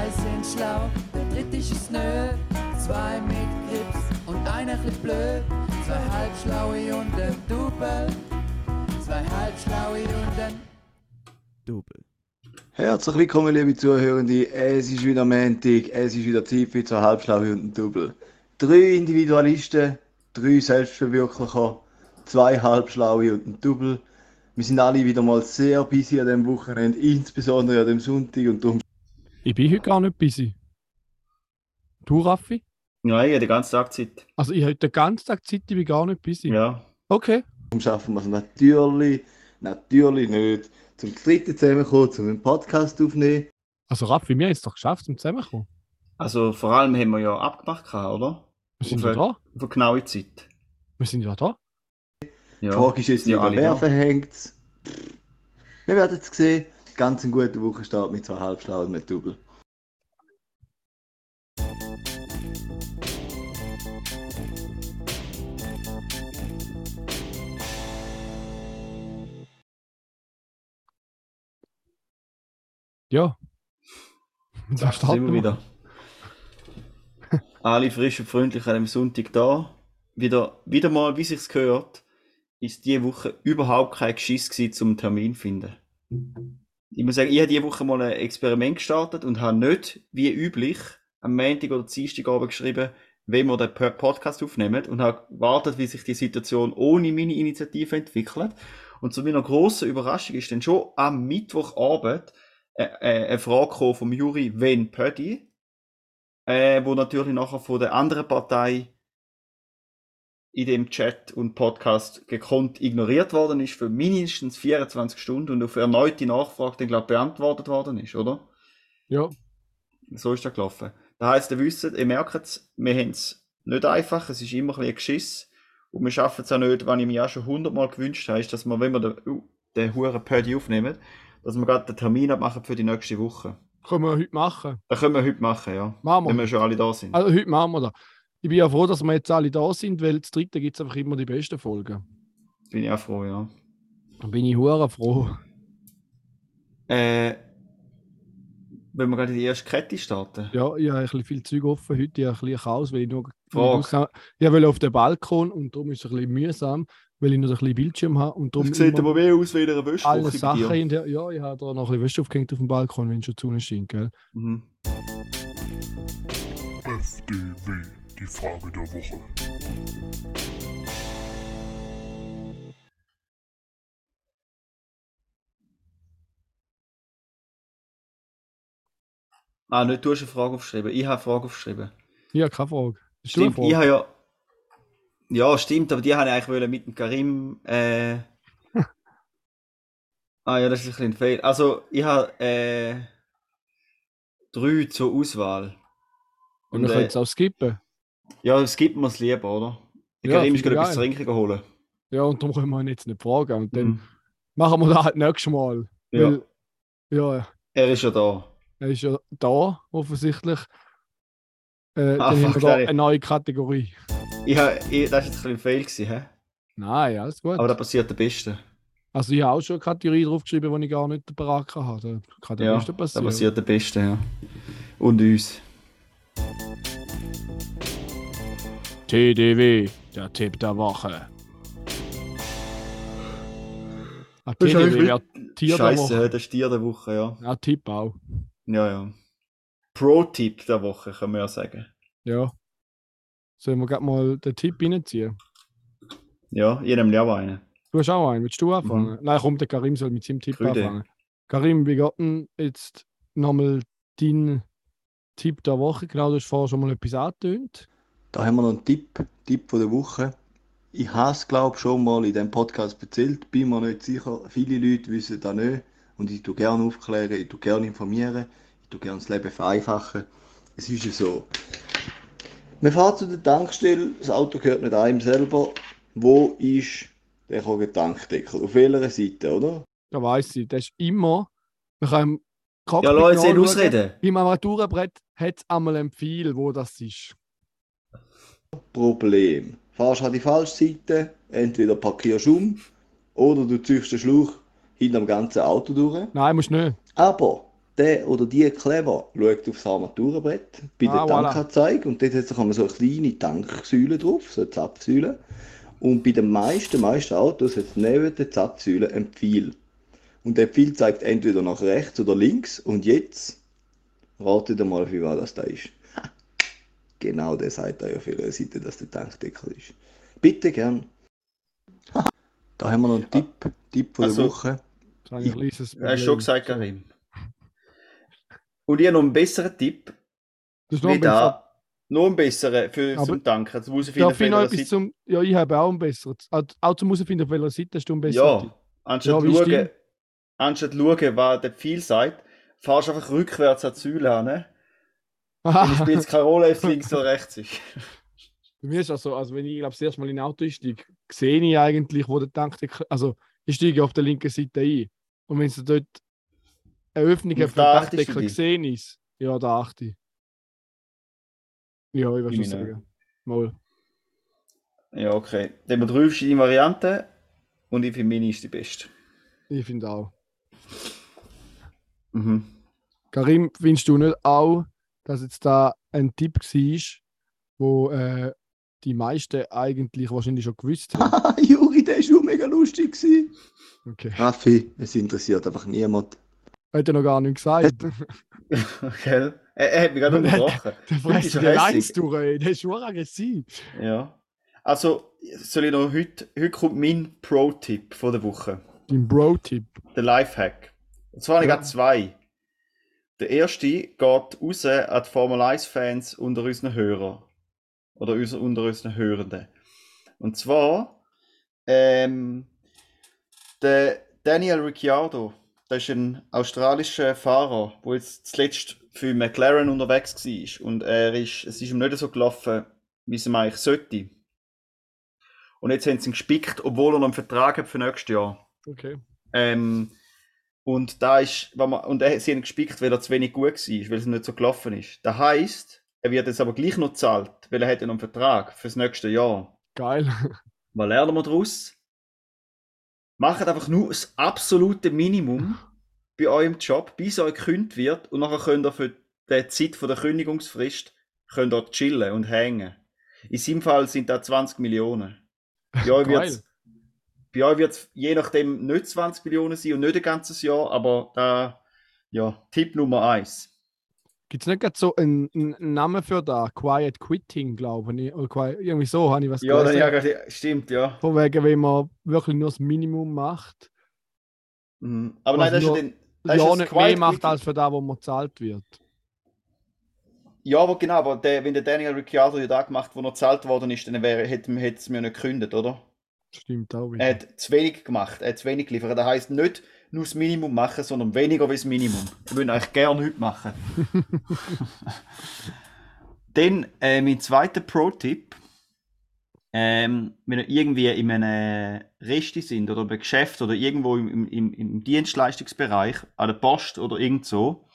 Zwei sind schlau, der dritte ist es nö. Zwei mit Grips und einer bisschen blöd. Zwei halbschlaue und ein Double. Zwei halbschlaue und ein Double. Herzlich willkommen, liebe Zuhörende. Es ist wieder Montag, es ist wieder Zeit für zwei Halbschlaue und ein Double. Drei Individualisten, drei Selbstverwirklicher, zwei Halbschlaue und ein Double. Wir sind alle wieder mal sehr busy an diesem Wochenende, insbesondere an dem Sonntag und darum Ich bin heute gar nicht busy. Du, Raffi? Ja, ich habe den ganzen Tag Zeit. Also ich habe den ganzen Tag Zeit, ich bin gar nicht busy. Ja. Okay. schaffen wir es natürlich, natürlich nicht, zum dritten zusammenkommen, zum einen Podcast aufnehmen. Also Raffi, wir haben es doch geschafft, zum Zusammenkommen. Also vor allem haben wir ja abgemacht, oder? Wir sind Auf ja eine- da. Auf eine genaue Zeit. Wir sind ja da. Ja. Die Frage ist jetzt Ja, wer verhängt Wir werden es sehen. Ganz ein guter Wochenstart mit zwei Halbschlauen und mit Double. Ja. Da starten sind wir wieder. Alle frisch und freundlich an dem Sonntag da. Wieder, wieder mal, wie sich's gehört, ist diese Woche überhaupt kein Geschiss gewesen, zum Termin zu finden. Ich muss sagen, ich habe diese Woche mal ein Experiment gestartet und habe nicht, wie üblich, am Montag oder Dienstagabend geschrieben, wenn wir den Podcast aufnehmen und habe gewartet, wie sich die Situation ohne meine Initiative entwickelt. Und zu meiner grossen Überraschung ist dann schon am Mittwochabend äh, äh, eine Frage vom Juri Wen Pödi, äh, wo natürlich nachher von der anderen Partei in dem Chat und Podcast gekonnt ignoriert worden ist für mindestens 24 Stunden und auf erneute Nachfrage dann glaube beantwortet worden ist, oder? Ja. So ist das gelaufen. Das heisst, ihr wisst, ihr merkt es, wir haben es nicht einfach, es ist immer ein bisschen Geschiss und wir schaffen es auch nicht, was ich mir auch schon hundertmal gewünscht habe, ist, dass wir, wenn wir den, uh, den huren Pödi aufnehmen, dass wir gerade den Termin abmachen für die nächste Woche. Können wir heute machen. Das können wir heute machen, ja. Machen Wenn wir. wir schon alle da sind. Also heute machen wir das. Ich bin ja froh, dass wir jetzt alle da sind, weil das dritte gibt es einfach immer die besten Folgen. Bin ich auch froh, ja. Da bin ich hure froh. Äh, wenn wir gerade in die erste Kette starten. Ja, ich habe ein bisschen viel Zeug offen heute, ich habe ein bisschen Chaos, weil ich nur Frage. ich will auf den Balkon und darum ist es ein bisschen mühsam, weil ich noch ein bisschen Bildschirm habe und darum Das sieht aber mehr aus wie in einer Wäschwoche alle Sachen in der, ja, ich habe da noch ein bisschen Wäsche aufgehängt auf dem Balkon, wenn schon die Sonne scheint, gell? Mhm. FDW, die Frage der Woche. Ah, nicht, du hast eine Frage aufgeschrieben. Ich habe eine Frage aufgeschrieben. Ja, keine Frage. Ist Stimmt, ich Frage? habe ja. Ja, stimmt, aber die habe ich eigentlich wollen mit dem Karim. Äh... ah ja, das ist ein bisschen ein Fehler. Also, ich habe äh... drei zur Auswahl. Und Und, wir können äh, es auch skippen. Ja, es gibt mir es lieber, oder? Der Ja, ist finde gerade ich etwas zu trinken geholt. Ja, und darum können wir ihn jetzt nicht fragen. Und dann Mhm. machen wir das halt nächstes Mal. Ja. Weil, ja, Er ist ja da. er ist ja da, offensichtlich. Äh, Ah, dann haben wir da eine neue Kategorie. Ich habe, ich, das war jetzt ein bisschen gewesen, hä? Nein, alles gut. aber da passiert der Beste. also ich habe auch schon eine Kategorie draufgeschrieben, die ich gar nicht parat hatte. Da kann der Ja, Beste da passieren. passiert der Beste, ja. Und uns. TDW, der Tipp der Woche. Ist TDW wäre Tier der Scheiße, Woche. hä, der Stier der Woche, ja. Ja, Tipp auch. Ja, ja. Pro-Tipp der Woche, können wir ja sagen. Ja. Sollen wir gerade mal den Tipp reinziehen? Ja, ich nehme auch einen. Du hast auch einen. Willst du anfangen? Nein, komm, der Karim soll mit seinem Tipp Grüde. anfangen. Karim, wie geht denn jetzt nochmal dein Tipp der Woche? Genau, du hast vorher schon mal etwas angetönt. Da haben wir noch einen Tipp, Tipp von der Woche. Ich habe es, glaube ich, schon mal in diesem Podcast erzählt, bin mir nicht sicher. Viele Leute wissen das nicht. Und ich tue gerne aufklären, ich tue gerne informieren, ich tue gerne das Leben vereinfachen. Es ist ja so. Man fährt zu der Tankstelle, das Auto gehört nicht einem selber. Wo ist der Tankdeckel? Auf welcher Seite, oder? Da weiss ich, das ist immer. Wir können im Cockpit Ja, nachschauen. ausreden. Im Armaturenbrett hat es einmal ein Pfeil, wo das ist. Problem. Fahrst an die falsche Seite, entweder parkierst du um oder du ziehst den Schlauch hinter dem ganzen Auto durch. Nein, musst nicht. Aber der oder die clever schaut aufs Armaturenbrett bei der Ah, voilà. Tankanzeige und dort hat einmal so eine kleine Tanksäule drauf, so eine Zapfsäule. Und bei den meisten, meisten Autos hat es neben der Zapfsäule ein Pfeil. Und der Pfeil zeigt entweder nach rechts oder links. Und jetzt ratet mal, für was das da ist. Genau der sagt euch auf ihrer Seite, dass der Tankdeckel ist. Bitte gern. Da haben wir noch einen Tipp, Tipp von der Also, Woche. Das habe ich Du hast schon gesagt, Karim. Und ich habe noch einen besseren Tipp. Das ist noch Wie ein besser. da. Noch einen besseren für, Aber- zum Tanken. Jetzt muss ich finden, Darf ich noch auf welcher etwas Seite- zum. Ja, ich habe auch einen besseren. Auch- Auch zum herausfinden, auf welcher Seite hast du einen besseren. Ja, anstatt Ja, schauen, anstatt schauen, was der Pfeil sagt, fahrst du einfach rückwärts an die Säule an. Aha. spielt es keine Rolle, ob es links oder rechts ist. Bei mir ist das so, also wenn ich glaube das erste Mal in ein Auto einsteige, sehe ich eigentlich, wo der Tankdeckel, also ich steige auf der linken Seite ein. Und wenn es dort eine Öffnung für den dich? gesehen ist, ja, da achte ich. Ja, ich Ich schon sagen. Mal. Ja, okay. Dann haben wir drei verschiedene Varianten und ich finde, meine ist die beste. Ich finde auch. Mhm. Karim, findest du nicht auch, dass jetzt da ein Tipp war, wo äh, die meisten eigentlich wahrscheinlich schon gewusst haben? Juri, der war schon mega lustig. gewesen. Okay. Raffi, es interessiert einfach niemand. Hat er noch gar nicht gesagt. Gell? Er, er hat mich gerade er- unterbrochen. Der ist frisst dir hässig. eins durch, ey. Der ist schon aggressiv. Ja. Also, soll ich noch heute, heute kommt mein Pro-Tipp von der Woche. Dein Bro-Tipp. Der Lifehack. Und zwar habe ich Ja. gerade zwei. Der erste geht raus an die Formel 1-Fans unter unseren Hörern. Oder unter unseren Hörenden. Und zwar, ähm, der Daniel Ricciardo, der ist ein australischer Fahrer, der jetzt zuletzt für McLaren unterwegs war. Und er ist, es ist ihm nicht so gelaufen, wie es ihm eigentlich sollte. Und jetzt haben sie ihn gespickt, obwohl er noch einen Vertrag hat für nächstes Jahr. Okay. Ähm, und da ist, wenn man, und er, sie haben gespickt, weil er zu wenig gut war, weil es nicht so gelaufen ist. Das heisst, er wird jetzt aber gleich noch gezahlt, weil er hat ja noch einen Vertrag fürs nächste Jahr. Geil. Was lernen wir daraus? Macht einfach nur das absolute Minimum bei eurem Job, bis euch gekündigt wird und nachher könnt ihr für die Zeit von der Kündigungsfrist könnt ihr chillen und hängen. In seinem Fall sind das 20 Millionen. Geil. wird's, bei euch wird es je nachdem nicht 20 Millionen sein und nicht ein ganzes Jahr, aber da, ja, Tipp Nummer 1. Gibt es nicht gerade so einen, einen Namen für da? Quiet Quitting, glaube ich. Oder qui- irgendwie so habe ich was Ja, gelesen. ja, stimmt, ja. Von wegen, wenn man wirklich nur das Minimum macht. Mhm. Aber nein, das ist ja, dann, das ist ja, das nicht Quiet mehr macht Quitting. als für das, wo man gezahlt wird. Ja, aber genau, aber der, wenn der Daniel Ricciardo ja da gemacht, wo er gezahlt worden ist, dann wäre, hätte, hätte es mir nicht gekündigt, oder? Stimmt auch wieder. Er hat zu wenig gemacht, er hat zu wenig geliefert. Das heisst nicht nur das Minimum machen, sondern weniger wie das Minimum. Ich würde eigentlich gerne heute machen. Dann äh, mein zweiter Pro-Tipp. Ähm, wenn ihr irgendwie in einem Resti sind oder bei Geschäft oder irgendwo im, im, im Dienstleistungsbereich, an der Post oder irgend so,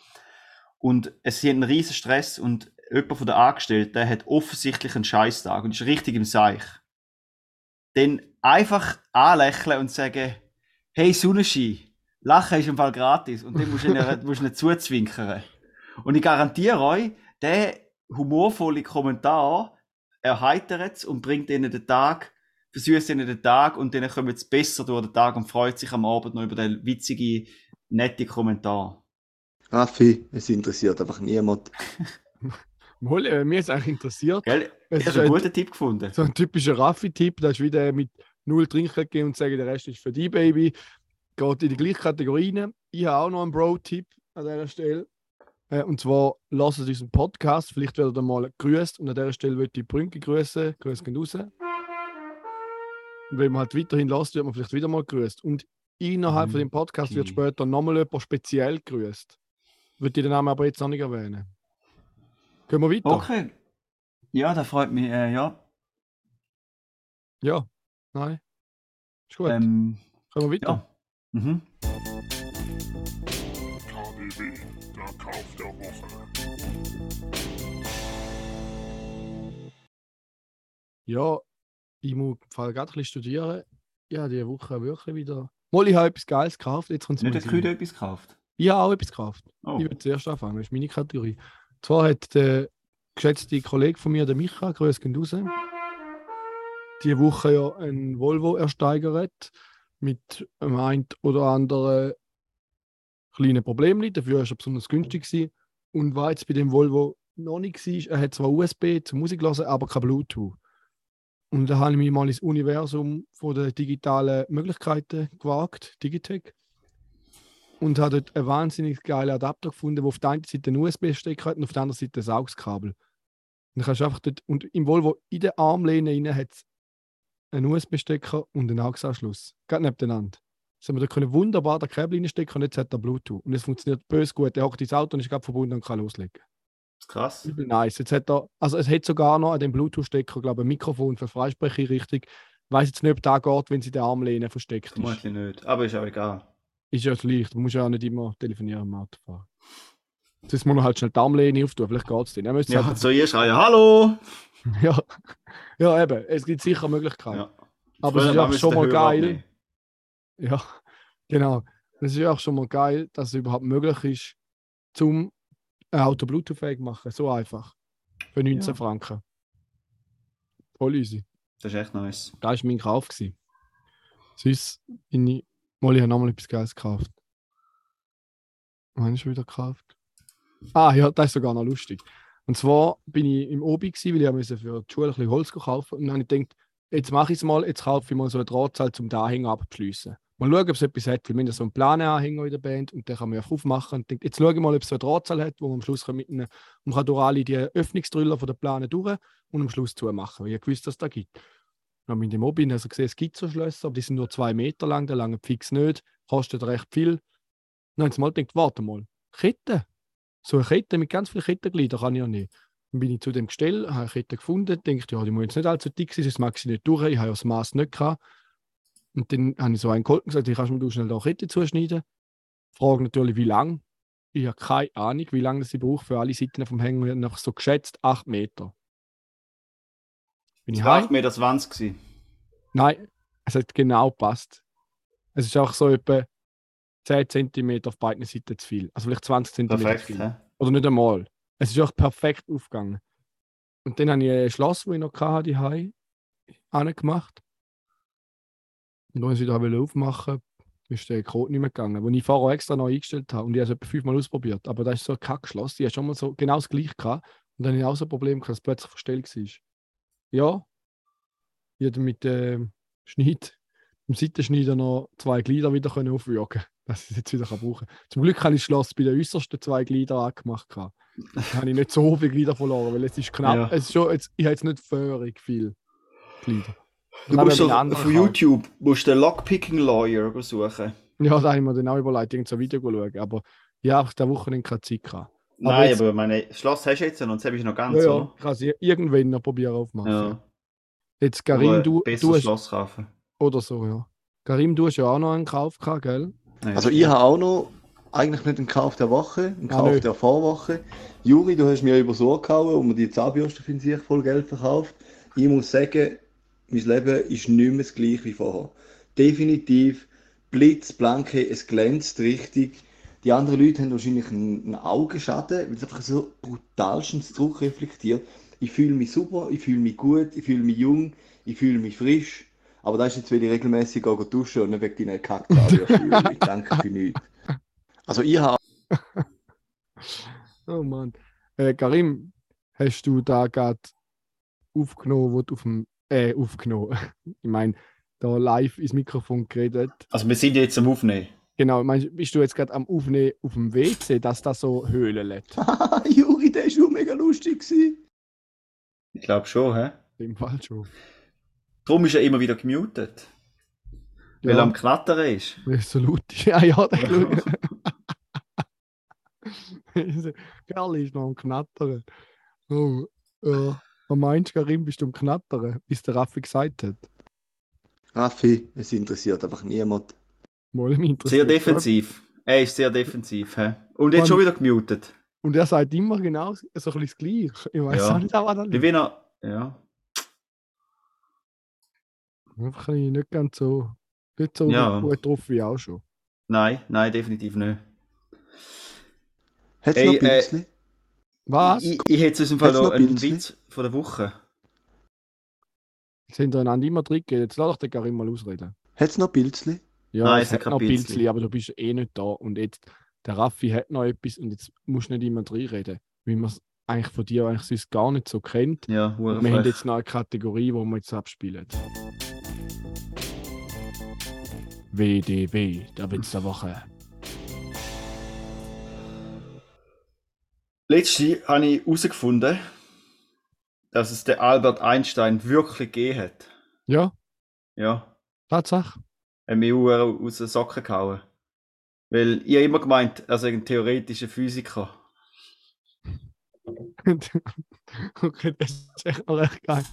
und es hat einen riesen Stress und jemand von den Angestellten hat offensichtlich einen Scheißtag und ist richtig im Seich dann einfach anlächeln und sagen, hey Sonnenschein, Lachen ist im Fall gratis und dann musst du ihnen, musst ihnen zuzwinkern. Und ich garantiere euch, der humorvolle Kommentar erheitert es und bringt ihnen den Tag, versüßt ihnen den Tag und dann kommen sie besser durch den Tag und freut sich am Abend noch über den witzigen, netten Kommentar. Raffi, es interessiert einfach niemand. Mal, äh, mir ist eigentlich interessiert. Gell? Es Ich ist habe einen ein, guten Tipp gefunden. so ein typischer Raffi-Tipp. Das ist wieder mit null Trinkgeld geben und sagen, der Rest ist für die Baby. Geht in die gleiche Kategorie rein. Ich habe auch noch einen Bro-Tipp an dieser Stelle. Äh, und zwar lasst unseren Podcast. Vielleicht werdet ihr mal grüßt. Und an dieser Stelle würde ich Brünke grüßen. Grüß gehen raus. Und wenn man halt weiterhin lasst, wird man vielleicht wieder mal grüßt. Und innerhalb von dem Podcast wird Okay. später nochmal jemand speziell grüßt. Würde ich den Namen aber jetzt noch nicht erwähnen. Gehen wir weiter? Okay. Ja, das freut mich, äh, ja. Ja. Nein. Ist gut. Ähm, Können wir weiter? ja. Mhm. KDW, der Kauf der Woche. Ja, ich muss im Fall gerade ein bisschen studieren. Ja, diese Woche wirklich wieder. Mal, ich habe etwas Geiles gekauft. Jetzt kommt es Nicht der Sinn. etwas gekauft. Ich habe auch etwas gekauft. Oh. Ich würde zuerst anfangen, das ist meine Kategorie. Und zwar hat der geschätzte Kollege von mir, der Micha, grüß gehen raus, diese Woche ja einen Volvo ersteigert mit einem ein oder anderen kleinen Problem. Dafür war er besonders günstig. Gewesen. Und war jetzt bei dem Volvo noch nicht war, er hat zwar USB zum Musik hören, aber kein Bluetooth. Und da habe ich mich mal ins Universum von der digitalen Möglichkeiten gewagt, Digitech. Und habe dort einen wahnsinnig geilen Adapter gefunden, der auf der einen Seite einen USB-Stecker hat und auf der anderen Seite ein Saugskabel. Und, dort, und im Volvo in der Armlehne hat es einen USB-Stecker und einen AUX-Anschluss. Gerade nebeneinander. Das haben wir da können wunderbar den Kabel reinstecken und jetzt hat er Bluetooth. Und es funktioniert bös gut. Er hockt ins Auto und ist gerade verbunden und kann loslegen. Krass. Übel nice. Jetzt hat er, also es hat sogar noch an dem Bluetooth-Stecker, glaube ich, ein Mikrofon für Freisprecheinrichtung. Ich weiß jetzt nicht, ob das geht, wenn sie den Armlehne versteckt ist. Vermutlich nicht. Aber ist auch egal. Ist ja leicht. Du musst ja auch nicht immer telefonieren im Auto fahren. Jetzt muss man halt schnell die Armlehne auftun. Vielleicht geht es müsste Ja, halt, so ihr schreien, hallo! ja. ja, eben. Es gibt sicher Möglichkeiten. Ja. Aber es ist auch schon mal geil. Ja, genau. Es ist auch schon mal geil, dass es überhaupt möglich ist, zum ein Auto Bluetooth-fähig machen. So einfach. Für 19 Ja. Franken. Voll easy. Das ist echt nice. Das war mein Kauf. Gewesen. Sonst bin ich. Ich habe nochmal etwas Geiles gekauft. Wann ist wieder gekauft? Ah, ja, das ist sogar noch lustig. Und zwar bin ich im Obi, weil ich musste für die Schule ein bisschen Holz kaufen Und dann habe ich gedacht, jetzt mache ich es mal, jetzt kaufe ich mal so eine Drahtzahl zum den Anhänger abzuschliessen. Mal schauen, ob es etwas hat, weil wir haben so einen Plananhänger in der Band und den kann man ja aufmachen. Und denke, jetzt schaue ich mal, ob es so eine Drahtzahl hat, wo man am Schluss kann mit einem, man kann durch alle die Öffnungsdrüller von der Plane durch und am Schluss zumachen. Weil ich wusste, dass es da gibt. Dann habe ich in dem Mobil also gesehen, es gibt so Schlösser, aber die sind nur zwei Meter lang, der lange fix nicht, kostet recht viel. Dann habe ich mal gedacht, warte mal, Kette. So eine Kette mit ganz vielen Kettengliedern kann ich ja nicht. Dann bin ich zu dem Gestell, habe eine Kette gefunden, denke, ja, die muss jetzt nicht allzu dick sein, sonst mag ich sie nicht durch, ich habe ja das Maß nicht gehabt. Und dann habe ich so einen und gesagt, ich kannst mir du schnell da Kette zuschneiden. Frage natürlich, wie lang. Ich habe keine Ahnung, wie lange das sie braucht für alle Seiten vom Hänger. Ich habe noch so geschätzt 8 Meter. Bin ich Das war heim? 8,20 Meter. gewesen. Nein, es hat genau gepasst. Es ist auch so etwa 10 cm auf beiden Seiten zu viel. Also vielleicht 20 cm zu viel. Oder nicht einmal. Es ist auch perfekt aufgegangen. Und dann habe ich ein Schloss, das ich noch hatte, die Hai angemacht. Und als ich da wollte aufmachen ist der Code nicht mehr gegangen, wo ich vorher extra noch eingestellt habe. Und ich habe es etwa fünfmal ausprobiert. Aber das ist so ein Kackschloss. Ich habe schon mal so genau das gleiche gehabt. Und dann habe ich auch so ein Problem gehabt, dass es plötzlich verstellt war. Ja, ich hätte mit dem Schneid, dem Seitenschneider noch zwei Glieder wieder können dass ich es jetzt wieder brauchen kann. Zum Glück habe ich das Schloss bei den äußersten zwei Gliedern angemacht. Da habe ich nicht so viele Glieder verloren, weil es ist knapp. Ja. Es ist schon, jetzt, ich habe jetzt nicht völlig viel Glieder. Du habe musst so, auf. YouTube musst du den Lockpicking Lawyer suchen. Ja, da habe ich mir dann auch überlegt, irgend so ein Video schauen. Aber ja, ich diese Woche keine Zeit gehabt. Nein, jetzt- aber meine, Schloss hast du jetzt noch und das habe ich noch ganz, Ja, ja, oder? ich kann es irgendwann noch probieren aufmachen. Ja. Jetzt, Karim, Aber du, du hast, Schloss kaufen. oder so, ja. Karim, du hast ja auch noch einen Kauf gehabt, gell? Also ich habe auch noch eigentlich nicht einen Kauf der Woche, einen Ah, Kauf nö. der Vorwoche. Juri, du hast mir übers Ohr gehauen und mir die Zahnbürste für sich voll Geld verkauft. Ich muss sagen, mein Leben ist nicht mehr das gleiche wie vorher. Definitiv blitzblanke, es glänzt richtig. Die anderen Leute haben wahrscheinlich einen, einen Augenschaden, weil es einfach so brutalstens zurückreflektiert. Ich fühle mich super, ich fühle mich gut, ich fühle mich jung, ich fühle mich frisch. Aber das ist jetzt, weil ich regelmäßig gehe duschen und nicht wegen deiner Kackzahnbürste. Ich danke für nichts. Also ich habe Oh Mann. Äh, Karim, hast du da gerade aufgenommen, wo du auf dem. Äh, aufgenommen. ich meine, da live ins Mikrofon geredet. Also wir sind jetzt am Aufnehmen. Genau, meinst, bist du jetzt gerade am Aufnehmen auf dem WC, dass das so höhlen lässt? Juri, der war schon mega lustig. Gewesen. Ich glaube schon, hä? Im Fall schon. Darum ist er immer wieder gemutet. Weil er Ja, am Knattern ist. weil es so laut ist. Ja, ja, der Kerl ist noch am Knattern. Oh, ja. Was meinst du, Karim, bist du am Knattern, wie es der Raffi gesagt hat? Raffi, es interessiert einfach niemand. Sehr defensiv. Er ist sehr defensiv, hä? Und jetzt schon wieder gemutet. Und er sagt immer genau so ein bisschen das Gleiche. Ich weiß Ja. auch nicht, was da Wie liegt. wenn er. Ja. Einfach ein bisschen nicht ganz so, nicht so Ja. gut drauf wie auch schon. Nein, nein, definitiv nicht. Hat es Ey, noch äh, Pilzli? Was? Ich, ich hätte jetzt im Fall du noch einen? Witz von der Woche. Jetzt sind einander immer drin gegeben. Jetzt lass doch den Karim mal ausreden. Hat es noch Pilzli? Ja, Nein, es hat noch Pilzli. Pilzli, aber du bist eh nicht da. Und jetzt, der Raffi hat noch etwas und jetzt musst du nicht immer reinreden. Weil man es eigentlich von dir eigentlich sonst gar nicht so kennt. Ja, wir haben jetzt noch eine Kategorie, die wir jetzt abspielen. WDW, der Witz der Woche. Letzte habe ich herausgefunden, dass es den Albert Einstein wirklich gegeben hat. Ja, Ja, Tatsache. er hat mich hure aus den Socken gehauen. Weil ich immer gemeint, er sei ein theoretischer Physiker. okay, das ist echt geil.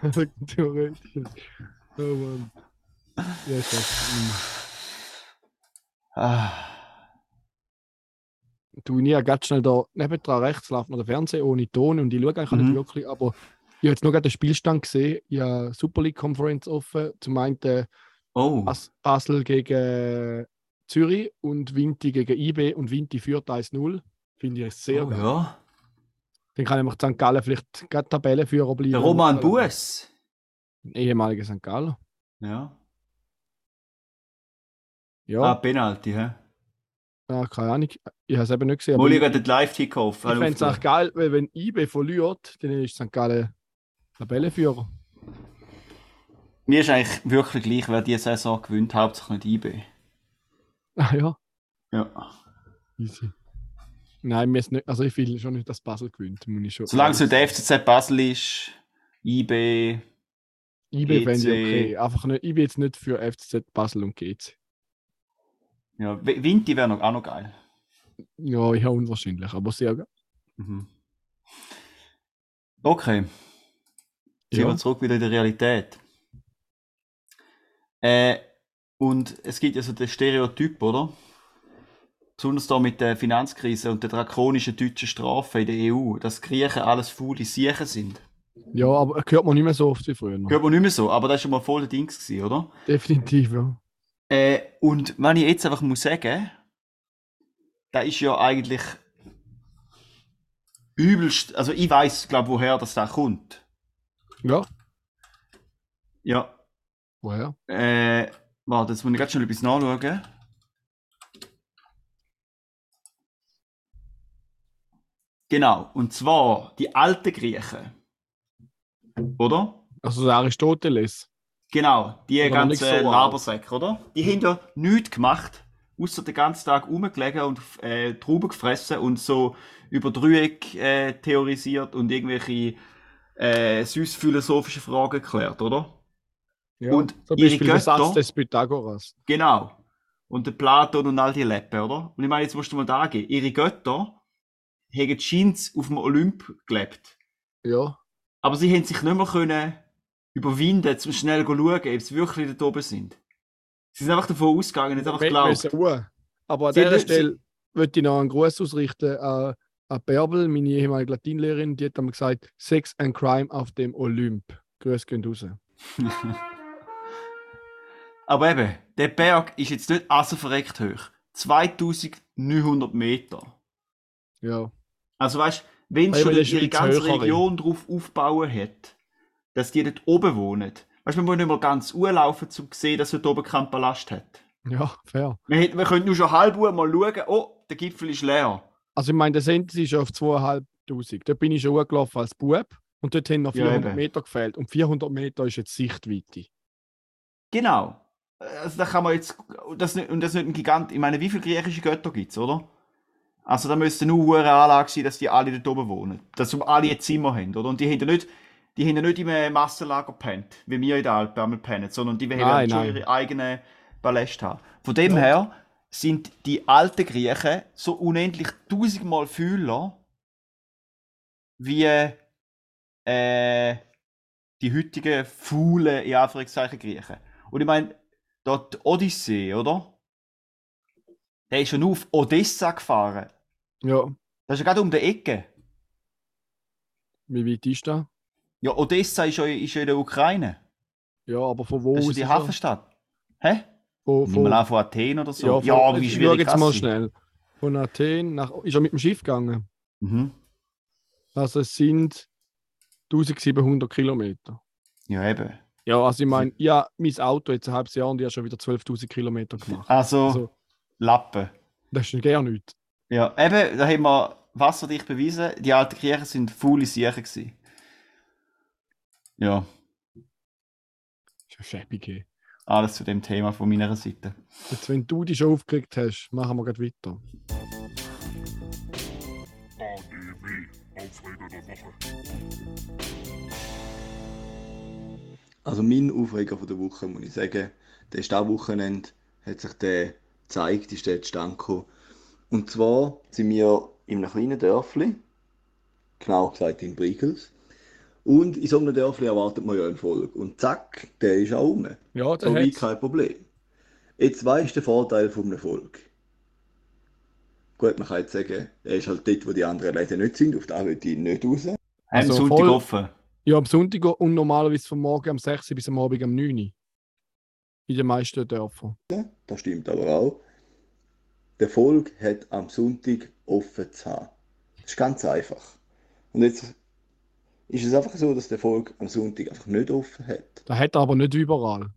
Also, Theoretisch. Oh Mann. Ja, ist das. Ah, Du, nie ganz schnell da nebendran rechts läuft noch der Fernseher ohne Ton und ich schaue eigentlich Mhm. nicht wirklich, aber ich habe jetzt noch gerade den Spielstand gesehen. Ich habe Super League Conference offen. Zum einen äh, oh, Bas Basel gegen Zürich und Vinti gegen IB und Vinti führt 1-0. Finde ich sehr oh geil. ja. Dann kann nämlich St. Gallen vielleicht gerade Tabellenführer bleiben. Der Roman Bues. Ehemaliger St. Gallen. Ja. Ja, Ah, Penalty, hä? ja, keine Ahnung. Ich habe es eben nicht gesehen. Ich ich den Live-Kickoff. ich fände es auch geil, weil wenn IB verliert, dann ist St. Gallen Tabellenführer. Mir ist eigentlich wirklich gleich, wer diese Saison gewinnt, hauptsächlich nicht IB. Ah ja, Ja. easy. Nein, mir ist nicht, also ich will schon nicht, dass Basel gewinnt. Muss ich schon Solange es nicht der FCZ Basel ist, IB, IB fände ich GC. okay. Einfach nicht, ich bin jetzt nicht für FCZ Basel und GC. Ja, W- Vinti wäre noch, auch noch geil. Ja, ich habe unwahrscheinlich, aber sehr geil. Mhm. Okay, sind Ja. wir zurück wieder in der Realität. Äh, und es gibt ja so den Stereotyp, oder? Besonders da mit der Finanzkrise und der drakonischen deutschen Strafe in der EU, dass Griechen alles faule Siechen sind. ja, aber hört man nicht mehr so oft wie früher. Hört man nicht mehr so, aber das war schon mal voll der Dings, gewesen, oder? Definitiv, ja. Äh, und wenn ich jetzt einfach muss sagen, da ist ja eigentlich übelst, also ich weiß, glaube woher das da kommt. Ja, Ja, woher? äh, warte, jetzt muss ich ganz schnell etwas nachschauen. Genau, und zwar die alten Griechen. Oder? Also der Aristoteles. Genau, die Oder ganzen so. Labersäcke, oder? Die haben ja nichts gemacht, außer den ganzen Tag rumgelegen und äh, Trauben gefressen und so über Dreieck äh, theorisiert und irgendwelche äh, süß philosophische Fragen geklärt, oder? Ja. Und Zum ihre Beispiel der Satz Götter- des Pythagoras. Genau. Und der Platon und all die Leppen, oder? Und ich meine, jetzt musst du mal da gehen. Ihre Götter haben scheint auf dem Olymp gelebt. Ja. Aber sie haben sich nicht mehr können überwinden, zum schnell zu schauen, ob sie wirklich da oben sind. Sie sind einfach davon ausgegangen, nicht einfach geglaubt. Aber an Sie- dieser Stelle würde ich noch einen Gruß ausrichten an, an Bärbel, meine ehemalige Latinlehrerin. Die hat einmal gesagt: Sex and Crime auf dem Olymp. Grüß gehen raus. Aber eben, der Berg ist jetzt nicht also verreckt hoch. 2900 Meter. Ja. Also weißt du, wenn schon ihre ganze. Region darauf aufbauen hat, dass die dort oben wohnen. Weißt du, man muss nicht mal ganz urlaufen, um zu sehen, dass dort oben keinen Palast hat. Ja, fair. Wir, wir können nur schon halb Uhr mal schauen, oh, der Gipfel ist leer. Also, ich meine, der Sendis ist auf 2.500. Dort bin ich schon hochgelaufen als Bub. Und dort haben noch Ja, 400 eben. Meter gefehlt. Und 400 Meter ist jetzt Sichtweite. Genau. Also da kann man jetzt, das nicht, und das ist nicht ein Gigant, ich meine, wie viele griechische Götter gibt es, oder? Also da müsste nur eine Anlage sein, dass die alle dort oben wohnen. Dass alle ein Zimmer haben, oder? Und die haben ja nicht, die haben ja nicht im Massenlager gepennt, wie wir in der Alpen einmal pennen, sondern die haben schon ihre eigenen Paläste haben. Von dem her sind die alten Griechen so unendlich tausendmal fühler wie äh, die heutigen faulen, in Anführungszeichen, Griechen. Und ich meine, dort Odyssee, oder? Der ist schon auf Odessa gefahren. Ja. Das ist ja gerade um die Ecke. Wie weit ist das? Ja, Odessa ist ja, ist ja in der Ukraine. Ja, aber von wo Das aus? ist die ist er? Hafenstadt. Hä? Von, Nimm mal an von Athen oder so. Ja, von- aber wie schwierig jetzt mal schnell. Von Athen nach. Ist er mit dem Schiff gegangen? Mhm. Also es sind 1700 Kilometer. Ja, eben. Ja, also ich meine, ja, mein Auto jetzt ein halbes Jahr und ich habe schon wieder 12.000 Kilometer gemacht. Also, Also, Lappen. das ist gar nichts. Ja, eben, da haben wir wasserdicht bewiesen, die alten Griechen sind faule Siechen gewesen. Ja, Das ist ja schäbig. ey. alles zu dem Thema von meiner Seite. Jetzt, wenn du dich schon aufgeregt hast, machen wir gleich weiter. ADW, Aufreger der Woche. Also mein Aufreger von der Woche, muss ich sagen, der ist auch Wochenende, hat sich der gezeigt, ist der zustande gekommen. Und zwar sind wir in einem kleinen Dörfli, genau gesagt in Brigels. Und in so einem Dörfli erwartet man ja einen Volk. Und zack, der ist auch rum. Ja, der So wie kein Problem. Jetzt weisst du den Vorteil von einem Volk. Gut, man kann jetzt sagen, er ist halt dort, wo die anderen Läden nicht sind, auf da will ich nicht raus. Also Sonntag voll- offen. Ja, am Sonntag und normalerweise vom Morgen um 6 bis am Abend um 9 Uhr. In den meisten Dörfern. Das stimmt aber auch. Der Volk hat am Sonntag offen zu haben. Das ist ganz einfach. Und jetzt ist es einfach so, dass der Volk am Sonntag einfach nicht offen hat. Das hat er aber nicht überall.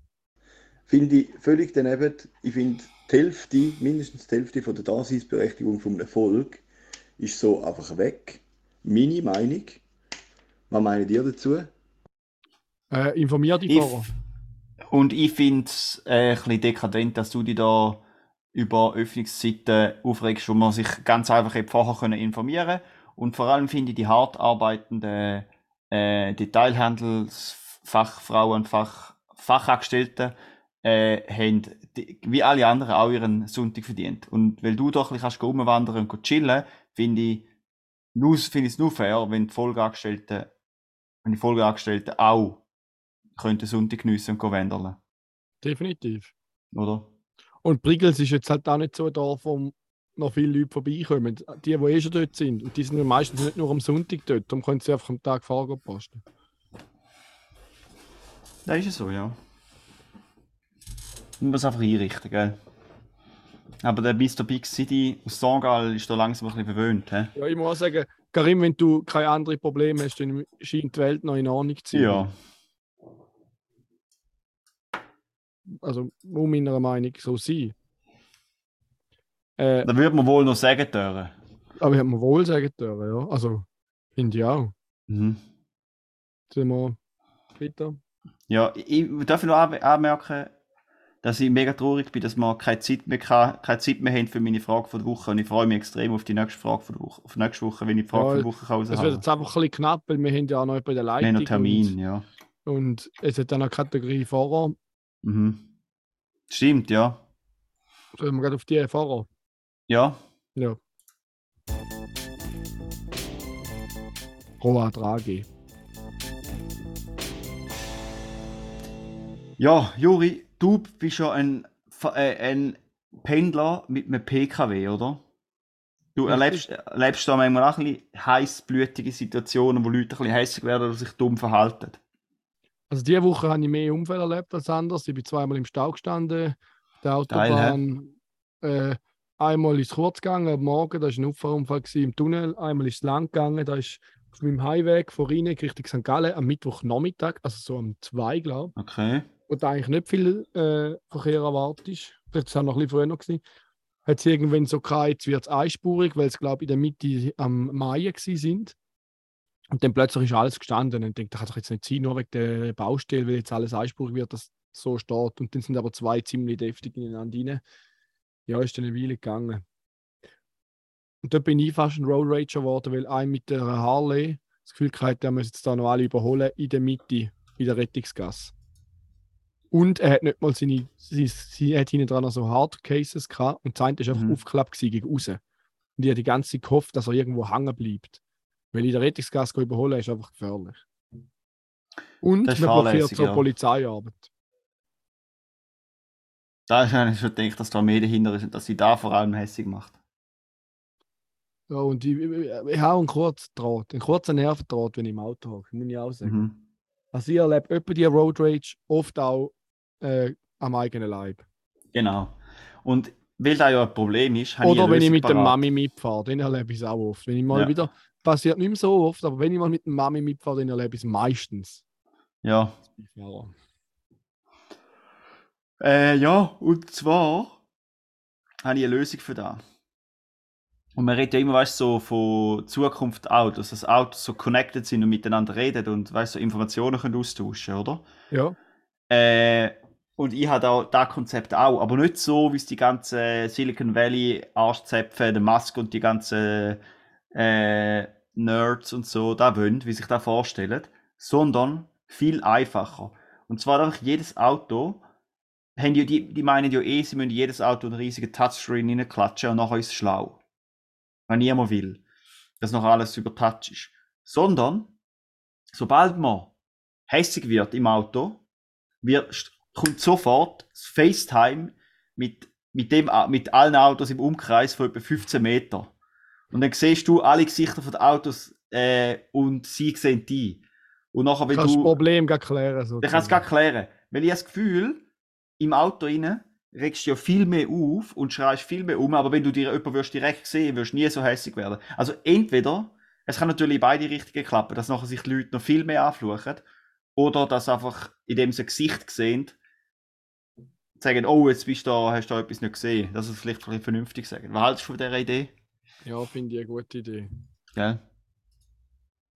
Finde ich völlig daneben. Ich finde, die Hälfte, mindestens die Hälfte von der Daseinsberechtigung einem Volk ist so einfach weg. Meine Meinung. Was meinen ihr dazu? Äh, informier dich Ich, vorher. und ich finde es äh, ein bisschen dekadent, dass du dich da über Öffnungszeiten aufregst, wo man sich ganz einfach vorher können informieren Und vor allem finde ich die hart arbeitenden äh, Detailhandelsfachfrauen Fach, Fachangestellten äh, haben die, wie alle anderen auch ihren Sonntag verdient. Und weil du doch ein bisschen rumwandern und chillen, finde ich nur- finde ich es nur fair, wenn die Folgeangestellten, wenn die Folgeangestellten auch könnten Sonntag geniessen und wandern. Definitiv. Oder? Und Brigels ist jetzt halt auch nicht so ein Dorf, wo noch viele Leute vorbeikommen. Die, die eh schon dort sind. Und die sind meistens nicht nur am Sonntag dort. Darum können sie einfach am Tag vorher posten. Da ist es so, ja. Man muss einfach einrichten, gell? Aber der Mr. Big City aus Sangal ist da langsam ein bisschen verwöhnt, hä? Ja, ich muss auch sagen, Karim, wenn du keine anderen Probleme hast, dann scheint die Welt noch in Ordnung zu sein. Ja. Also, muss meiner Meinung so sein. Äh, Da würde man wohl noch sagen dürfen. aber ich habe mir wohl sagen dürfen, ja. Also, finde ich auch. Mhm. Sind wir weiter? Ja, ich, darf noch anme- anmerken, dass ich mega traurig bin, dass wir keine Zeit mehr, kann, keine Zeit mehr haben für meine Frage von der Woche. Und ich freue mich extrem auf die nächste Frage von der Woche, auf nächste Woche, wenn ich die Frage Ja, von der Woche kann Es wird jetzt einfach ein bisschen knapp, weil wir haben ja auch noch bei der Wir haben Leitung. noch Termin, ja. Und, und es hat dann eine Kategorie Fahrer. Mhm. Stimmt, ja. Sollen wir gerade auf die Fahrer? Ja. Ja. Roa Draghi. Ja, Juri, du bist ja ein, äh, ein Pendler mit einem PKW, oder? Du erlebst, erlebst da manchmal auch ein bisschen heißblütige Situationen, wo Leute ein bisschen hässlich werden oder sich dumm verhalten. Also diese Woche habe ich mehr Unfälle erlebt als anders. Ich bin zweimal im Stau gestanden, auf der Geil? Autobahn. äh, einmal ist es kurz gegangen, am Morgen, da war ein Auffahrunfall im Tunnel. Einmal ist es lang gegangen, da ist auf meinem Highway von Rheineck Richtung St. Gallen am Mittwochnachmittag, also so um zwei, glaube ich, Okay. wo da eigentlich nicht viel äh, Verkehr erwartet ist. Vielleicht war es auch noch ein bisschen früher noch gewesen. Hat es irgendwann so gehabt, jetzt wird es einspurig, weil es, glaube ich, in der Mitte am Mai sind. Und dann plötzlich ist alles gestanden. Und ich denke, das kann doch jetzt nicht sein, nur wegen der Baustelle, weil jetzt alles einspurig wird, dass so steht. Und dann sind aber zwei ziemlich deftig ineinander rein. Ja, ist dann eine Weile gegangen. Und dort bin ich fast ein Road Rager geworden, weil ein mit der Harley das Gefühl hatte, der muss jetzt da noch alle überholen in der Mitte, in der Rettungsgasse. Und er hat nicht mal seine, sie, sie hat hinten dran noch so Hard Cases gehabt und sein ist einfach Mhm. aufgeklappt gegen raus. Und ich habe die ganze Zeit gehofft, dass er irgendwo hängen bleibt. Weil in der Rettungsgasse überholen ist einfach gefährlich. Und man blockiert so ja. Polizeiarbeit. Da ist eigentlich schon gedacht, dass da mehr dahinter ist und dass sie da vor allem hässlich macht. Ja, und ich, ich, ich habe einen kurzen Draht, einen kurzen Nervendraht, wenn ich im Auto hocke, muss ich auch sagen. Mhm. Also ich erlebe etwa die Road Rage oft auch äh, am eigenen Leib. Genau. Und weil da ja ein Problem ist, habe Oder eine wenn ich mit der parat. Mami mitfahre, dann erlebe ich es auch oft. Wenn ich mal Ja. wieder, passiert nicht mehr so oft, aber wenn ich mal mit der Mami mitfahre, dann erlebe ich es meistens. Ja. Ja. Äh, ja, und zwar habe ich eine Lösung für das. Und man redet ja immer, weißt so von Zukunft Autos, dass Autos so connected sind und miteinander reden und, weißt so Informationen können austauschen, oder? ja. Äh, und ich habe da das Konzept auch, aber nicht so, wie es die ganzen Silicon Valley Arschzäpfe, der Musk und die ganzen äh, Nerds und so da wollen, wie sich da vorstellen, sondern viel einfacher. Und zwar einfach jedes Auto, haben ja die, die meinen ja eh, sie müssen jedes Auto einen riesigen Touchscreen reinklatschen und nachher ist es schlau. Wenn niemand will, dass noch alles über Touch ist. Sondern, sobald man hässig wird im Auto, wird, kommt sofort das FaceTime mit, mit, dem, mit allen Autos im Umkreis von etwa 15 Meter. Und dann siehst du alle Gesichter von den Autos äh, und sie sehen die. Und nachher, wenn Kannst das du. Problem gar klären. So Dann kannst du es gar klären. Weil ich habe das Gefühl, im Auto rein regst du ja viel mehr auf und schreist viel mehr um, aber wenn du dir jemanden würdest direkt sehen, wirst du nie so hässlich werden. Also entweder, es kann natürlich in beide Richtungen klappen, dass nachher sich die Leute noch viel mehr anfluchen, oder dass einfach, indem sie ein Gesicht sehen, sagen, oh, jetzt bist du da, hast du da etwas nicht gesehen. Das ist vielleicht ein vernünftig sagen. Was hältst du von dieser Idee? Ja, finde ich eine gute Idee. Gell?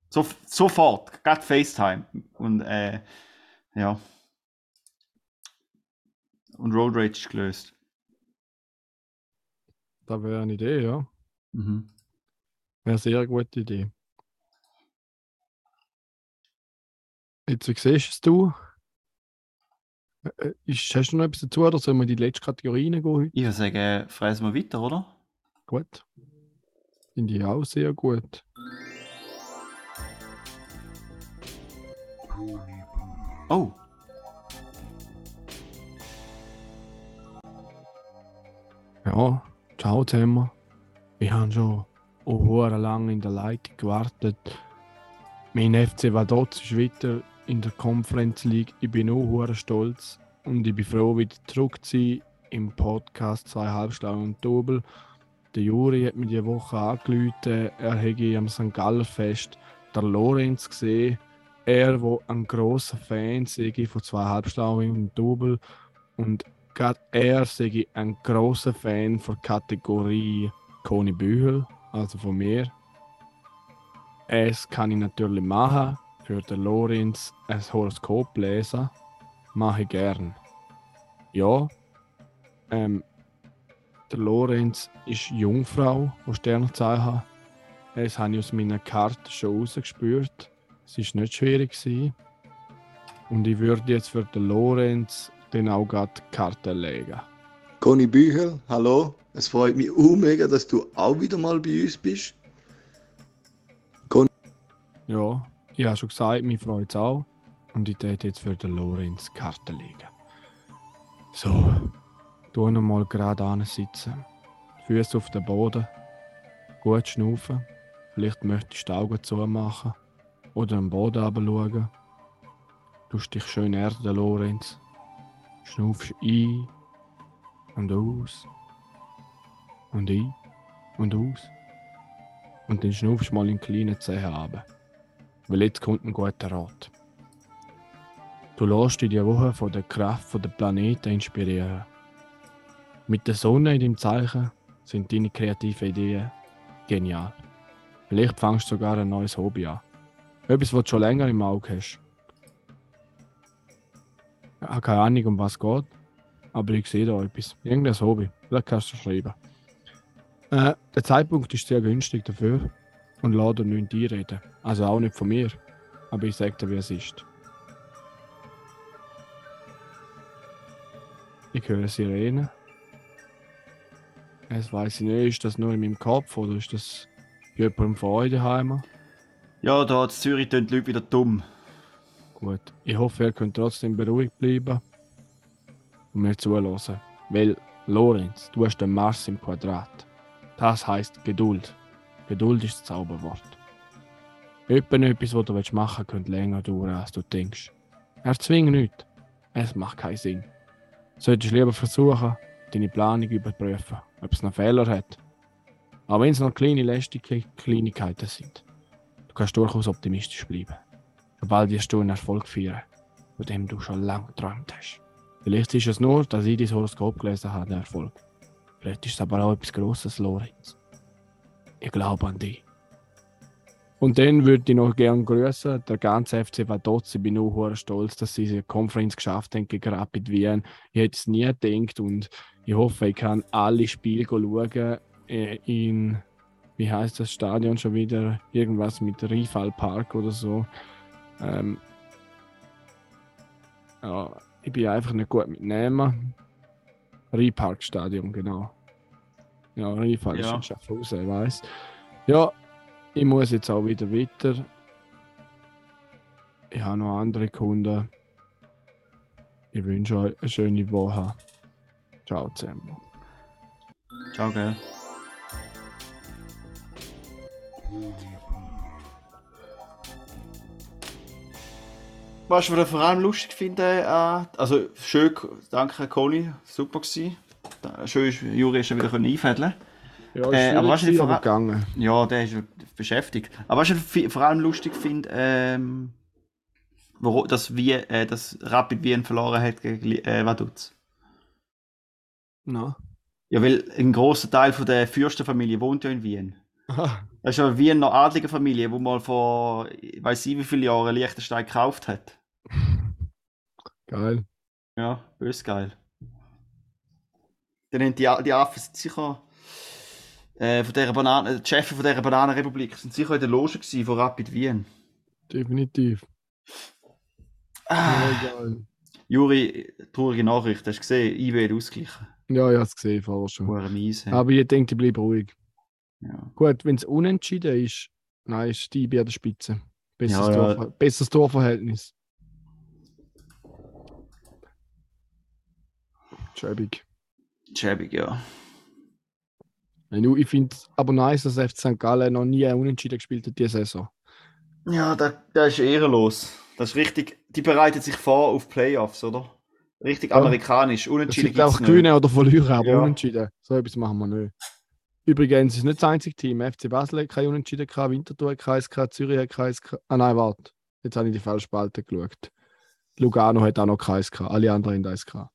So, sofort, gerade FaceTime. Und äh, ja. Und Road Rage gelöst. Das wäre eine Idee, ja. Mhm. Wäre eine sehr gute Idee. Jetzt, wie siehst es du? Äh, äh, Ist, hast du noch etwas dazu oder sollen wir in die letzte Kategorie reingehen heute? Ich würde sagen, fräsen wir weiter, oder? Gut. Finde ich auch sehr gut. Oh, Ja, ciao zusammen. Wir haben schon auch lange in der Leitung gewartet. Mein FC Vaduz ist weiter in der Conference League. Ich bin auch hure stolz und ich bin froh, wieder zurück zu sein im Podcast «Zwei Halbschlauen und Double». Der Juri hat mir diese Woche angerufen, er hätte am St. Galler Fest der Lorenz gesehen. Er, wo ein grosser Fan sei von «Zwei Halbschlauen und Double» und gerade er sei ein großer Fan von Kategorie Koni Bühel, also von mir. Es kann ich natürlich machen, für den Lorenz ein Horoskop lesen. Mache ich gern. Ja, ähm, der Lorenz ist Jungfrau, die Sternzeichen. Das habe ich aus meiner Karte schon rausgespürt. Es war nicht schwierig. Und ich würde jetzt für den Lorenz den auch gerade die Karte legen. Conny Büchel, hallo. Es freut mich auch mega, dass du auch wieder mal bei uns bist. Ja, ich habe schon gesagt, mich freut es auch. Und ich werde jetzt für den Lorenz die Karte legen. So, tu noch mal gerade sitzen. Füße auf den Boden. Gut schnaufen. Vielleicht möchtest du die Augen zumachen. Oder am Boden runterschauen. Du dich schön erden, Lorenz. Schnaufst ein und aus. Und ein und aus. Und dann schnaufst du mal in kleinen Zehen runter. Weil jetzt kommt ein guter Rat. Du lässt dich diese Woche von der Kraft der Planeten inspirieren. Mit der Sonne in deinem Zeichen sind deine kreativen Ideen genial. Vielleicht fängst du sogar ein neues Hobby an. Etwas, was du schon länger im Auge hast. Habe keine Ahnung, um was es geht, aber ich sehe da etwas. Irgendein Hobby. Vielleicht kannst du schreiben. Äh, der Zeitpunkt ist sehr günstig dafür und dir nicht einreden. Also auch nicht von mir. Aber ich sage dir, wie es ist. Ich höre Sirenen. Es weiß ich nicht, ist das nur in meinem Kopf oder ist das bei jemandem von euch daheim? Ja, da in Zürich tun die Leute wieder dumm. Gut. Ich hoffe, ihr könnt trotzdem beruhigt bleiben und mir zuhören. Weil, Lorenz, du hast den Mars im Quadrat. Das heißt Geduld. Geduld ist das Zauberwort. Etwa etwas, was du machen willst, könnte länger dauern, als du denkst. Erzwing nichts. Es macht keinen Sinn. Solltest lieber versuchen, deine Planung überprüfen, ob es noch Fehler hat. Aber wenn es noch kleine lästige Kleinigkeiten sind, du kannst durchaus optimistisch bleiben. Sobald wirst du einen Erfolg feiern, von dem du schon lange geträumt hast. Vielleicht ist es nur, dass ich dein Horoskop gelesen habe, der Erfolg. Vielleicht ist es aber auch etwas Grosses, Lorenz. Ich glaube an dich. Und dann würde ich noch gerne grüßen, der ganze FC Vaduz. Ich bin auch stolz, dass sie diese Conference geschafft haben gegen Rapid Wien. Ich hätte es nie gedacht und ich hoffe, ich kann alle Spiele schauen äh, in, wie heißt das Stadion schon wieder? Irgendwas mit Rifal Park oder so. Ähm, ja, ich bin einfach nicht gut mit Namen. Ripark Stadion, genau. Ja, ist Ja. in Schaffhausen, ich weiß. Ja, ich muss jetzt auch wieder weiter. Ich habe noch andere Kunden. Ich wünsche euch eine schöne Woche. Ciao zusammen. Ciao, gell. Was ich vor allem lustig finde, äh, also schön, danke Conny, super gewesen. Schön, ist, Juri ist schon wieder können einfädeln. Ja, Äh, aber was ich vor- gegangen. Ja, der ist beschäftigt. Aber was ich vor allem lustig finde, ähm, wo, dass, äh, dass Rapid Wien verloren hat gegen äh, Vaduz. No. Ja, weil ein großer Teil von der Fürstenfamilie wohnt ja in Wien. Das ist eine adlige Familie, die mal vor, ich weiß nicht wie viele Jahren Liechtenstein gekauft hat. Geil. Ja, bös geil. Dann haben die, die Affen sind sicher äh, von dieser Bananen, die Chefs von dieser Bananenrepublik sind sicher in der Loge gewesen von Rapid Wien. Definitiv. Ah, Ja, geil. Juri, traurige Nachricht, hast du gesehen? IB hat ausgeglichen. Ja, ich habe es gesehen vorher schon. Mies. Aber ich denke, ich bleibe ruhig. Ja. Gut, wenn es unentschieden ist, nein, ist die IB an der Spitze. Besseres, Ja, ja. Torver besseres Torverhältnis. Schäbig. Schäbig, ja. Ich ich finde es aber nice, dass FC St. Gallen noch nie unentschieden gespielt hat diese Saison. Ja, der, der ist ehrenlos. Das ist richtig, die bereitet sich vor auf Playoffs, oder? Richtig Ja. amerikanisch. Es Unentschieden gibt's nicht. gewinnen oder verlieren, aber Ja. unentschieden. So etwas machen wir nicht. Übrigens ist nicht das einzige Team. FC Basel hat kein Unentschieden gehabt, Winterthur hat keins gehabt, Zürich hat keins gehabt. Ah nein, warte. Jetzt habe ich die falsche Spalte geschaut. Lugano hat auch noch keins gehabt. Alle anderen haben eins gehabt.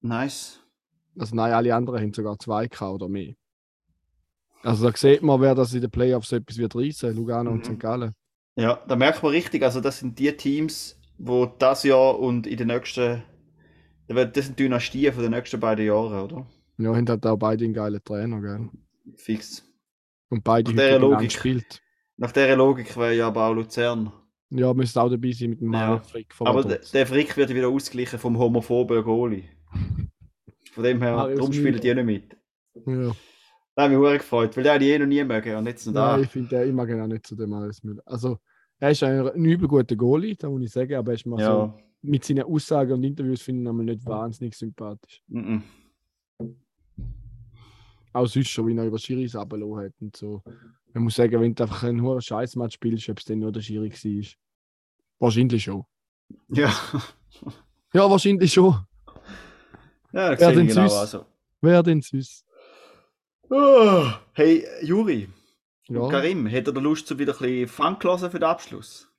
Nice. Also nein, alle anderen haben sogar zwei gehabt oder mehr. Also da sieht man, wer das in den Playoffs etwas wird reissen. Lugano und Mhm. St. Gallen. Ja, da merkt man richtig, also das sind die Teams, wo das Jahr und in den nächsten, das sind Dynastien von den nächsten beiden Jahren, oder? Ja, haben halt auch beide einen geilen Trainer, gell? Fix. Und beide Nach Logik. gespielt. Nach dieser Logik wäre ja aber auch Luzern. Ja, müsste auch dabei sein mit dem Ja. Frick Aber der, der Frick wird wieder ausgeglichen vom homophoben Goalie. Von dem her, Marius darum spielen die nicht mit. Ja. Da habe ich mich gefreut, weil der ich eh noch nie mögen und jetzt noch da. Nein, ich finde den immer genau nicht zu dem alles Müller. Also, er ist ein, ein übel guter Goalie, da muss ich sagen, aber er ist mal so, ja. mit seinen Aussagen und Interviews finde ich ihn nicht wahnsinnig sympathisch. Mhm. Auch sonst schon, wie er über Schiris runtergelassen hat und so. Man muss sagen, wenn du einfach einen hohen Scheißmatch spielst, ob es dann nur der Schiri war. Wahrscheinlich schon. Ja. Ja, wahrscheinlich schon. Ja, Wer denn genau. sonst? Also. Wer denn sonst? Ah. Hey, Juri, Ja, Karim, hätte er Lust, zu wieder ein bisschen Fun zu hören für den Abschluss?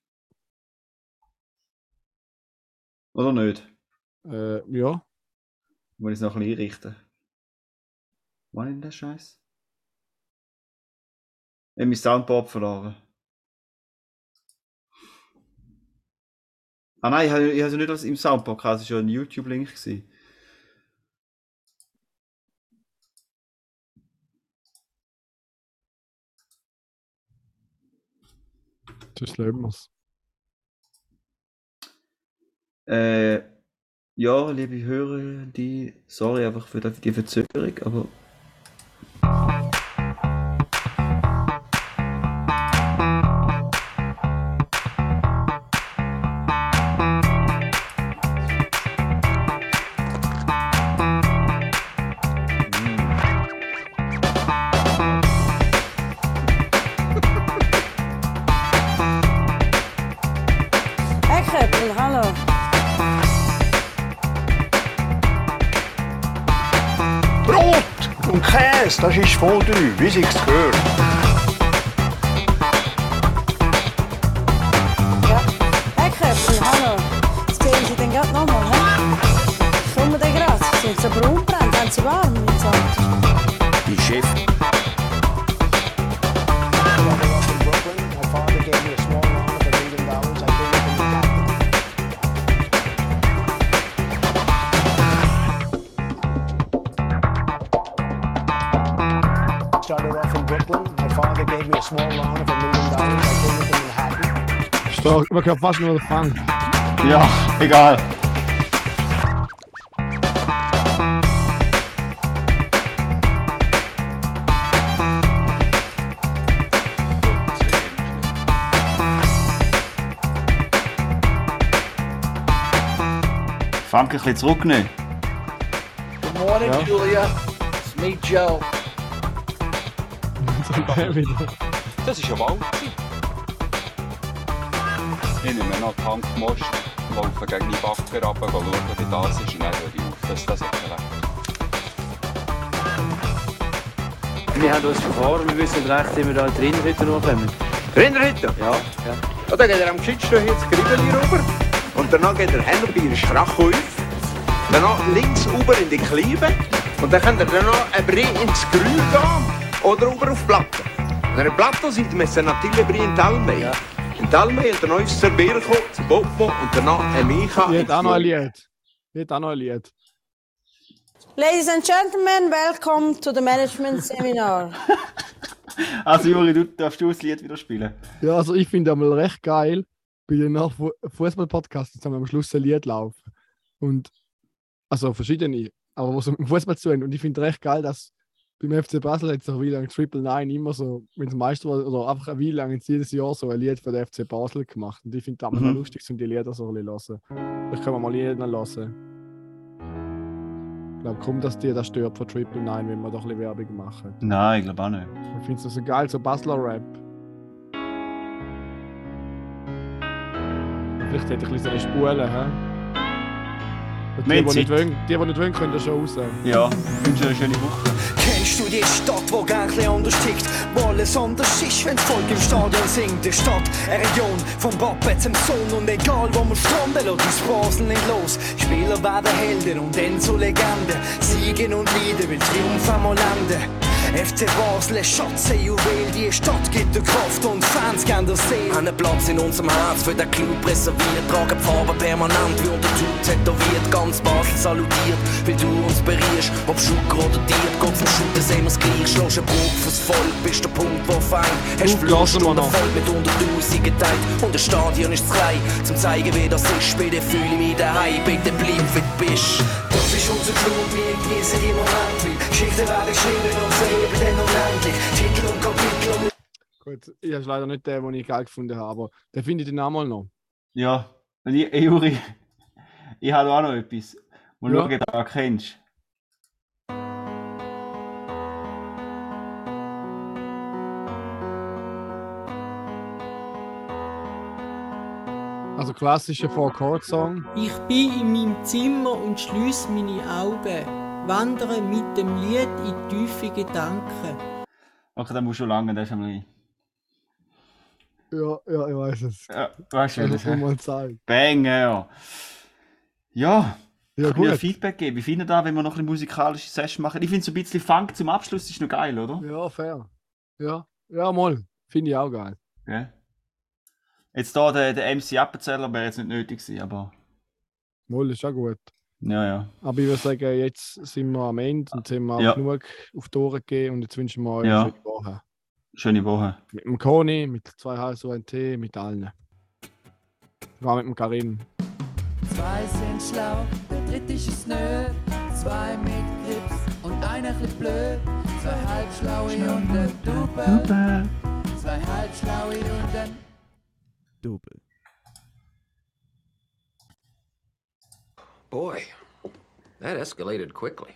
Oder nicht? äh, ja. Muss ich es noch ein bisschen einrichten? Wann in der Scheiß? Ich habe mein Soundboard verloren. Ah nein, ich habe, es nicht als im Soundboard gehabt, es war ja ein YouTube-Link. Sonst lassen wir. Äh, ja, liebe Hörer, die, sorry einfach für die Verzögerung, aber Fest, dat is vol du, wie ich's gehört. Man hört fast nur den Fang. Ja, egal. Frank ein bisschen zurücknehmen. Good morning, Ja. Julia. It's me, Joe. Das ist ja Wald. Ich nehme noch die Hand Most, laufe gegen die Backer runter, schauen, wie das ist, und dann höre ich auf. Das ist das erklärt. Wir haben uns verfahren, wir wissen nicht recht, wie wir da in die Rinderhütte kommen. Rinderhütte? Ja, ja. Ja, dann geht er am geschicktesten hier das Gribeli rüber. Und danach geht er hin bei der Schrache auf. Danach links rüber in die Kleibe. Und dann könnt ihr dann noch ein Brie ins Grün gehen. Oder rüber auf die Platte. Und an der Platte seid ihr natürlich Brie in Talmey. Ja. In Talmey hat er noch uns zur Birko, zu Boppo und danach ein Micha. Hätte auch noch ein. Lied. Ich hätte auch noch ein Lied. Ladies and gentlemen, welcome to the Management Seminar. Also Juri, du darfst du das Lied wieder spielen. Ja, also ich finde einmal recht geil, bei den Fußball-Podcasts jetzt haben wir am Schluss ein Lied laufen. Und also verschiedene, aber was mit dem Fußball zu tun. Und ich finde recht geil, dass beim FC Basel jetzt auch wie lange Triple Nine immer so, wenn es Meister war, oder einfach wie lange jedes Jahr so ein Lied für den FC Basel gemacht. Und ich finde das Mhm. mhm. lustig, um die Lieder so ein bisschen zu hören. Vielleicht können wir mal Lieder hören. Ich glaube kaum, dass dir das stört von Triple Nine, wenn wir doch ein bisschen Werbung machen. Nein, ich glaube auch nicht. Ich finde es so geil, so Basler Rap. Vielleicht hätte ich ein bisschen eine Spule, hä? Die, die, Zeit. nicht wollen, die, die nicht wollen, können das schon raus. Ja, ich wünsche dir eine schöne Woche. Kennst du die Stadt, wo ein anders tickt? Wo alles anders ist, wenn's Volk im Stadion singt. Die Stadt, eine Region, vom Boppe zum Sohn. Und egal wo wir stranden, lässt uns Basel nicht los. Spieler werden Helden und dann zu Legenden. Siegen und Leiden, will Triumph einmal landen. FC Basel, ein Schatz, ein Juwel, die Stadt gibt dir Kraft und Fans gern der Seele. Einen Platz in unserem Herz für den Club reserviert. Tragen die Farben permanent wie unter Tut tätowiert. Ganz Basel salutiert, weil du uns berührst. Ob Schucker oder Tier, Gott vom Schutten sehen wir's gleich. Schlägst einen Bruch fürs Volk, bist der Punkt, wo fein. Hast wir noch. voll mit hunderttausend geteilt. Und das Stadion ist zu klein, zum zeigen, wie das ist. Bitte fühle ich mich daheim, bitte bleib wie du bist. Das ist unser Club, wir genießen die Momente. Geschichten werden geschrieben und sie Gut, ich habe leider nicht den, den ich geil gefunden habe, aber den finde ich den Namen noch. Ja, und ich, ey, Juri, ich habe auch noch etwas. Mal Ja. schauen, ob du. Also klassischer Four-Chord-Song. Ich bin in meinem Zimmer und schließe meine Augen, wandere mit dem Lied in tiefe Gedanken. Okay, dann musst du schon lange, das ist einmal. Ja, ja, ich weiß es. Ja, weißt du, Das man sagen. Bang, ja. Ja, Ja, kann ich gut. Feedback geben. Wie findet ihr, wenn wir noch ein bisschen musikalische Session machen? Ich finde so ein bisschen Funk zum Abschluss ist noch geil, oder? Ja, fair. Ja, ja, mal. Finde ich auch geil. Ja. Jetzt da der, der MC Appenzeller wäre jetzt nicht nötig gewesen, aber Mal ist auch gut. Ja, ja. Aber ich würde sagen, jetzt sind wir am Ende und haben wir Ja. genug auf die Ohren gegeben und jetzt wünschen wir euch Ja. eine schöne Woche. Schöne Woche. Mit dem Koni, mit zwei Tee, mit allen. War mit dem Karim. Zwei sind schlau, der dritte ist es nö. Zwei mit Grips und einer chli blöd. Zwei halbschlaue und ein Double. Zwei halbschlaue und ein Double. Boy, that escalated quickly.